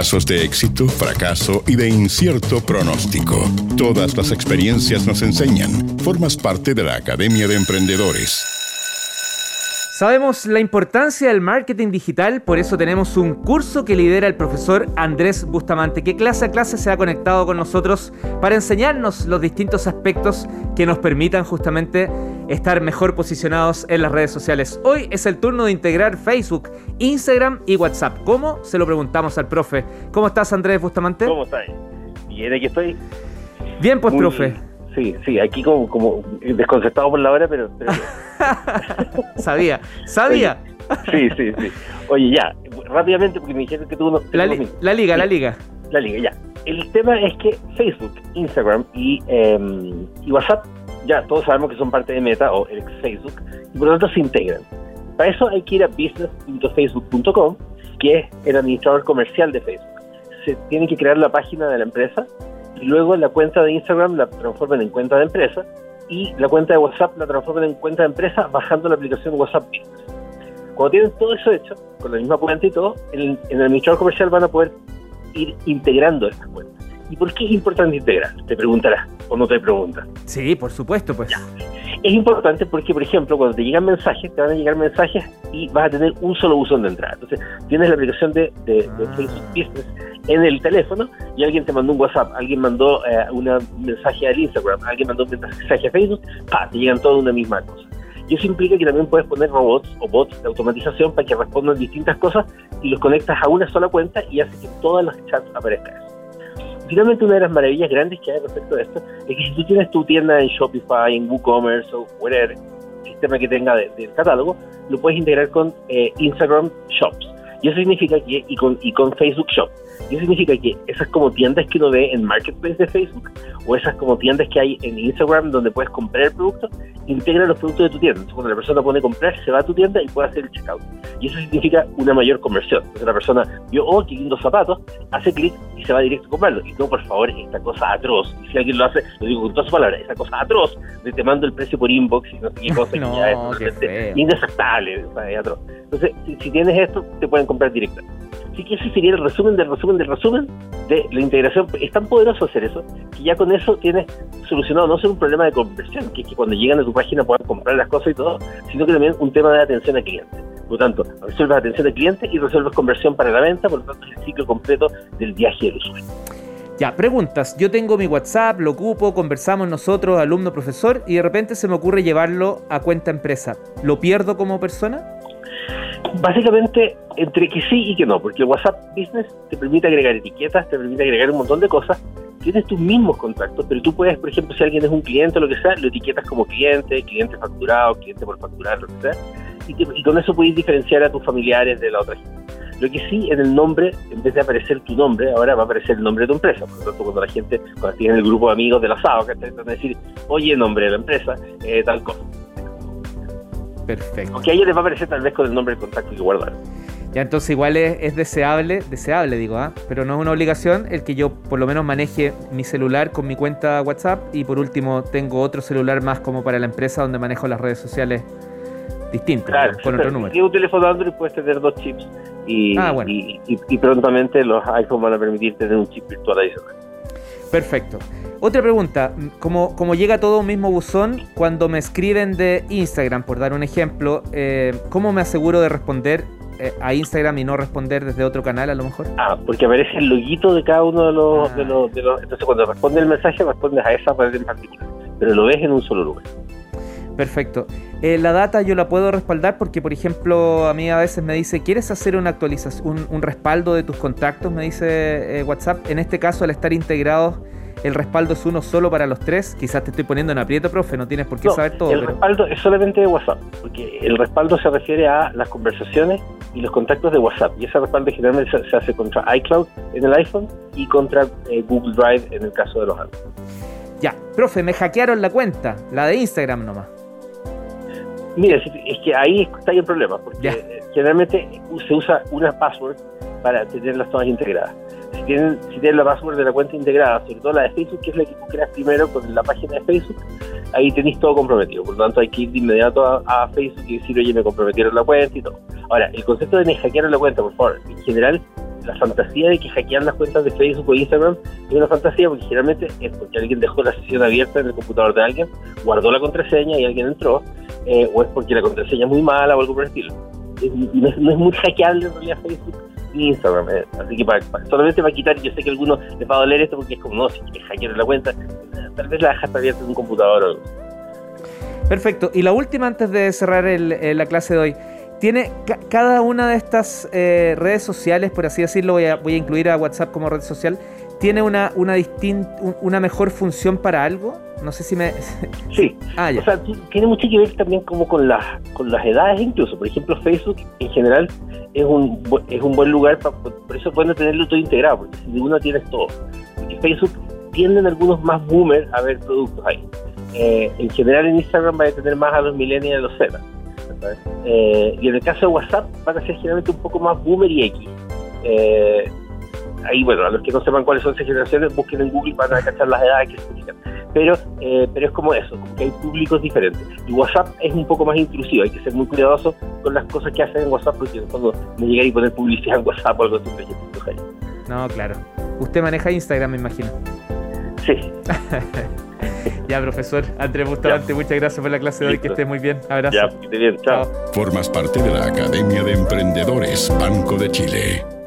Casos de éxito, fracaso y de incierto pronóstico. Todas las experiencias nos enseñan. Formas parte de la Academia de Emprendedores. Sabemos la importancia del marketing digital, por eso tenemos un curso que lidera el profesor Andrés Bustamante, que clase a clase se ha conectado con nosotros para enseñarnos los distintos aspectos que nos permitan justamente estar mejor posicionados en las redes sociales. Hoy es el turno de integrar Facebook, Instagram y WhatsApp. ¿Cómo? Se lo preguntamos al profe. ¿Cómo estás Andrés Bustamante? ¿Cómo estás? Bien, aquí estoy. Bien, pues profe. Sí, sí, aquí como, como desconcertado por la hora, pero... sabía, sabía. sí, sí, sí. Oye, ya, rápidamente, porque me dijeron que tú no... La, la liga, la liga. La liga, ya. El tema es que Facebook, Instagram y, em, y WhatsApp, ya todos sabemos que son parte de Meta o el Facebook, y por lo tanto se integran. Para eso hay que ir a business.facebook.com, que es el administrador comercial de Facebook. Se tiene que crear la página de la empresa y luego la cuenta de Instagram la transforman en cuenta de empresa y la cuenta de WhatsApp la transforman en cuenta de empresa bajando la aplicación WhatsApp Business. Cuando tienen todo eso hecho, con la misma cuenta y todo, en, el administrador comercial van a poder ir integrando estas cuentas. ¿Y por qué es importante integrar? Te preguntarás, o no te preguntas. Sí, por supuesto, pues. Es importante porque, por ejemplo, cuando te llegan mensajes, te van a llegar mensajes y vas a tener un solo buzón de entrada. Entonces, tienes la aplicación de, ah. Facebook Business en el teléfono y alguien te mandó un WhatsApp, alguien mandó eh, un mensaje al Instagram, alguien mandó un mensaje a Facebook, ¡pa! te llegan todos una misma cosa. Y eso implica que también puedes poner robots o bots de automatización para que respondan distintas cosas y los conectas a una sola cuenta y hace que todas las chats aparezcan. Finalmente, una de las maravillas grandes que hay respecto a esto es que si tú tienes tu tienda en Shopify, en WooCommerce o whatever sistema que tenga del catálogo, lo puedes integrar con eh, Instagram Shops. Y eso significa que, y con, y con Facebook Shop. Y eso significa que esas como tiendas que uno ve en Marketplace de Facebook o esas como tiendas que hay en Instagram donde puedes comprar el producto, integra los productos de tu tienda. Entonces, cuando la persona pone comprar, se va a tu tienda y puede hacer el checkout. Y eso significa una mayor conversión. Entonces la persona vio, oh, qué lindos zapatos, hace clic y se va directo a comprarlo. Y no, por favor, esta cosa atroz. Y si alguien lo hace, lo digo con todas sus palabras, esa cosa atroz, de te mando el precio por inbox y no sé qué cosa, no, ya es inaceptable, atroz. Entonces, si, tienes esto, te pueden comprar directamente. Así que ese sería el resumen del resumen del resumen de la integración. Es tan poderoso hacer eso que ya con eso tienes solucionado no solo un problema de conversión, que es que cuando llegan a tu página puedan comprar las cosas y todo, sino que también un tema de atención al cliente. Por lo tanto, resuelves atención al cliente y resuelves conversión para la venta, por lo tanto es el ciclo completo del viaje del usuario. Ya, preguntas. Yo tengo mi WhatsApp, lo ocupo, conversamos nosotros, alumno, profesor, y de repente se me ocurre llevarlo a cuenta empresa. ¿Lo pierdo como persona? Básicamente, entre que sí y que no, porque el WhatsApp Business te permite agregar etiquetas, te permite agregar un montón de cosas. Tienes tus mismos contactos, pero tú puedes, por ejemplo, si alguien es un cliente o lo que sea, lo etiquetas como cliente, cliente facturado, cliente por facturar, lo que sea, y, con eso puedes diferenciar a tus familiares de la otra gente. Lo que sí, en el nombre, en vez de aparecer tu nombre, ahora va a aparecer el nombre de tu empresa. Por lo tanto, cuando la gente, cuando tiene el grupo de amigos del asado, que te van a decir, oye, nombre de la empresa, eh, tal cosa. Perfecto. Aunque a ellos les va a aparecer tal vez con el nombre de contacto que guardaron. Ya, entonces igual es, deseable, deseable digo, ¿ah? pero no es una obligación el que yo por lo menos maneje mi celular con mi cuenta WhatsApp y por último tengo otro celular más como para la empresa donde manejo las redes sociales distintas, claro, con otro número. Si un teléfono Android puedes tener dos chips y, ah, y, y, prontamente los iPhones van a permitir tener un chip virtual adicional. Perfecto. Otra pregunta, como, como llega todo un mismo buzón, cuando me escriben de Instagram, por dar un ejemplo, eh, ¿cómo me aseguro de responder eh, a Instagram y no responder desde otro canal a lo mejor? Ah, porque aparece el loguito de cada uno de los, de los, de los, Entonces cuando responde el mensaje respondes a esa red en particular, pero lo ves en un solo lugar. Perfecto. Eh, la data yo la puedo respaldar porque, por ejemplo, a mí a veces me dice, ¿quieres hacer una actualización, un, respaldo de tus contactos? Me dice WhatsApp. En este caso, al estar integrados el respaldo es uno solo para los tres. Quizás te estoy poniendo en aprieto, profe, no tienes por qué saber todo. El respaldo es solamente de WhatsApp, porque el respaldo se refiere a las conversaciones y los contactos de WhatsApp. Y ese respaldo generalmente se, hace contra iCloud en el iPhone y contra eh, Google Drive en el caso de los Android. Ya, profe, me hackearon la cuenta, la de Instagram nomás. Mira, es que ahí está el problema, porque generalmente se usa una password para tenerlas todas integradas si tienen, si tienen la password de la cuenta integrada, sobre todo la de Facebook, que es la que tú creas primero con la página de Facebook, ahí tenéis todo comprometido. Por lo tanto, hay que ir de inmediato a, Facebook y decir, oye, me comprometieron la cuenta y todo. Ahora, el concepto de me hackearon la cuenta, por favor, en general, la fantasía de que hackean las cuentas de Facebook o Instagram es una fantasía porque generalmente es porque alguien dejó la sesión abierta en el computador de alguien, guardó la contraseña y alguien entró, eh, o es porque la contraseña es muy mala o algo por el estilo. no, es, muy hackeable en realidad Facebook ni Instagram. Eh. Así que para, solamente para quitar, yo sé que a algunos les va a doler esto porque es como, no, si quieres hackear la cuenta, tal vez la dejas abierta en un computador o algo. Perfecto. Y la última antes de cerrar la clase de hoy tiene cada una de estas eh, redes sociales, por así decirlo, voy a, voy a, incluir a WhatsApp como red social, tiene una una una mejor función para algo. No sé si me sí. Ah, o sea, tiene mucho que ver también como con las con las edades incluso. Por ejemplo, Facebook en general es un es un buen lugar para por eso pueden tenerlo todo integrado, porque si uno tienes todo. Porque Facebook tienden algunos más boomers a ver productos ahí. Eh, en general en Instagram va a tener más a los millennials y a los Z eh, y en el caso de WhatsApp van a ser generalmente un poco más boomer y X. Eh, ahí, bueno, a los que no sepan cuáles son esas generaciones, busquen en Google para cachar las edades que significan. Pero, eh, pero es como eso, como que hay públicos diferentes. Y WhatsApp es un poco más intrusivo, hay que ser muy cuidadoso con las cosas que hacen en WhatsApp, porque cuando me llegar y poner publicidad en WhatsApp o algo así, No, claro. Usted maneja Instagram, me imagino. Sí. ya, profesor Andrés Bustamante, muchas gracias por la clase de hoy. Que esté muy bien. Abrazo. Ya, bien. Chao. Formas parte de la Academia de Emprendedores Banco de Chile.